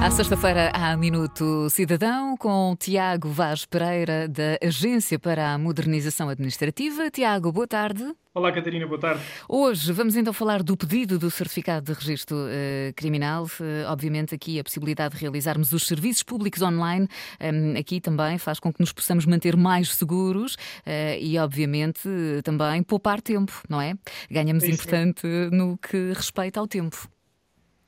À sexta-feira, há Minuto Cidadão com Tiago Vaz Pereira, da Agência para a Modernização Administrativa. Tiago, boa tarde. Olá, Catarina, boa tarde. Hoje vamos então falar do pedido do certificado de registro uh, criminal. Uh, obviamente, aqui a possibilidade de realizarmos os serviços públicos online, um, aqui também faz com que nos possamos manter mais seguros uh, e, obviamente, também poupar tempo, não é? Ganhamos é importante no que respeita ao tempo.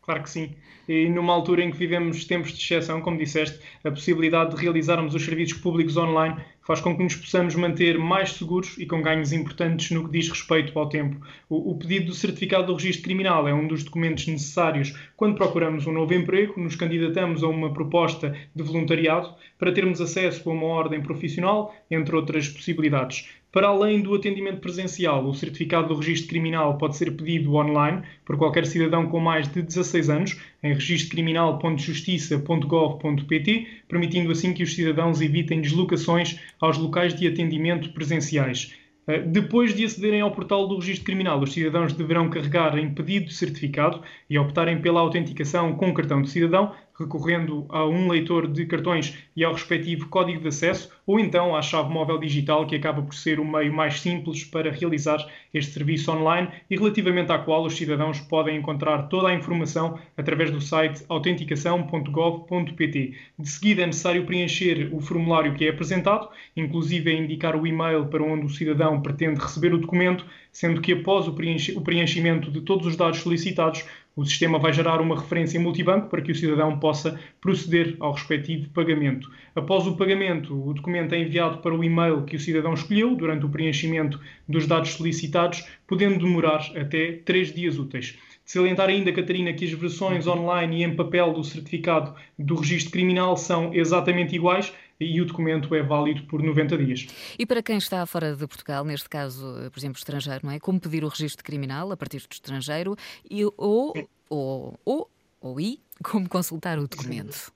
Claro que sim. E numa altura em que vivemos tempos de exceção, como disseste, a possibilidade de realizarmos os serviços públicos online faz com que nos possamos manter mais seguros e com ganhos importantes no que diz respeito ao tempo. O, o pedido do certificado do registro criminal é um dos documentos necessários quando procuramos um novo emprego, nos candidatamos a uma proposta de voluntariado para termos acesso a uma ordem profissional, entre outras possibilidades. Para além do atendimento presencial, o certificado do registro criminal pode ser pedido online por qualquer cidadão com mais de 16 anos em registrocriminal.justiça.gov.pt, permitindo assim que os cidadãos evitem deslocações aos locais de atendimento presenciais. Eh, depois de acederem ao portal do Registro Criminal, os cidadãos deverão carregar em pedido de certificado e optarem pela autenticação com cartão de cidadão, recorrendo a um leitor de cartões e ao respectivo código de acesso, ou então à chave móvel digital, que acaba por ser o meio mais simples para realizar este serviço online e relativamente à qual os cidadãos podem encontrar toda a informação através do site autenticação.gov.pt. De seguida é necessário preencher o formulário que é apresentado, inclusive indicar o e-mail para onde o cidadão pretende receber o documento, sendo que após o preenchimento de todos os dados solicitados, o sistema vai gerar uma referência multibanco para que o cidadão possa proceder ao respectivo pagamento. Após o pagamento, o documento é enviado para o e-mail que o cidadão escolheu durante o preenchimento dos dados solicitados, podendo demorar até três dias úteis. De salientar ainda, Catarina, que as versões online e em papel do certificado do registro criminal são exatamente iguais e o documento é válido por 90 dias. E para quem está fora de Portugal, neste caso, por exemplo, estrangeiro, não é? Como pedir o registro criminal a partir do estrangeiro e, ou, ou, ou, ou e como consultar o documento?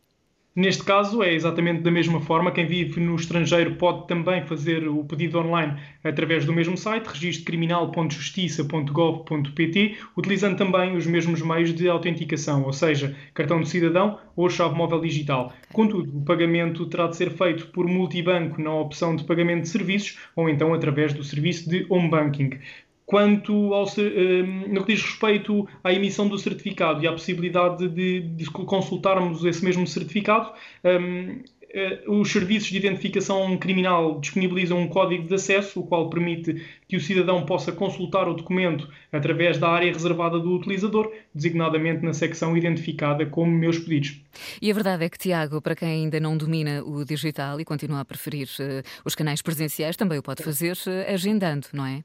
Neste caso, é exatamente da mesma forma. Quem vive no estrangeiro pode também fazer o pedido online através do mesmo site, registrocriminal.justiça.gov.pt, utilizando também os mesmos meios de autenticação, ou seja, cartão de cidadão ou chave móvel digital. Contudo, o pagamento terá de ser feito por multibanco na opção de pagamento de serviços ou então através do serviço de home banking. Quanto ao um, no que diz respeito à emissão do certificado e à possibilidade de, de consultarmos esse mesmo certificado, um, eh, os serviços de identificação criminal disponibilizam um código de acesso, o qual permite que o cidadão possa consultar o documento através da área reservada do utilizador, designadamente na secção identificada como Meus Pedidos. E a verdade é que, Tiago, para quem ainda não domina o digital e continua a preferir uh, os canais presenciais, também o pode fazer uh, agendando, não é?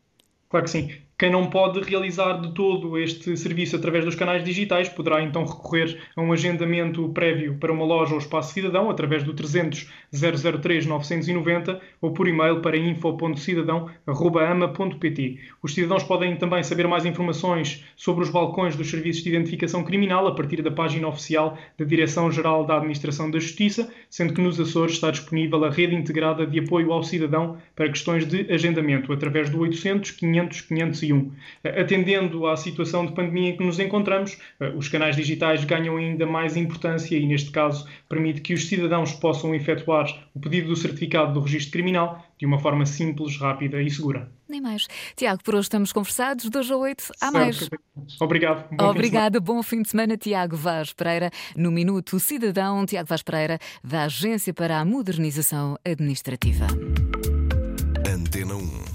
Claro que sim. Quem não pode realizar de todo este serviço através dos canais digitais poderá então recorrer a um agendamento prévio para uma loja ou espaço cidadão através do 300 003 990 ou por e-mail para info.cidadão.ama.pt. Os cidadãos podem também saber mais informações sobre os balcões dos serviços de identificação criminal a partir da página oficial da Direção-Geral da Administração da Justiça, sendo que nos Açores está disponível a rede integrada de apoio ao cidadão para questões de agendamento através do 800 500 501 Atendendo à situação de pandemia em que nos encontramos, eh, os canais digitais ganham ainda mais importância e, neste caso, permite que os cidadãos possam efetuar o pedido do certificado do registro criminal de uma forma simples, rápida e segura. Nem mais. Tiago, por hoje estamos conversados. Dois a oito, há mais. Obrigado. Bom Obrigada. Fim bom fim de semana, Tiago Vaz Pereira. No Minuto Cidadão, Tiago Vaz Pereira, da Agência para a Modernização Administrativa. Antena 1.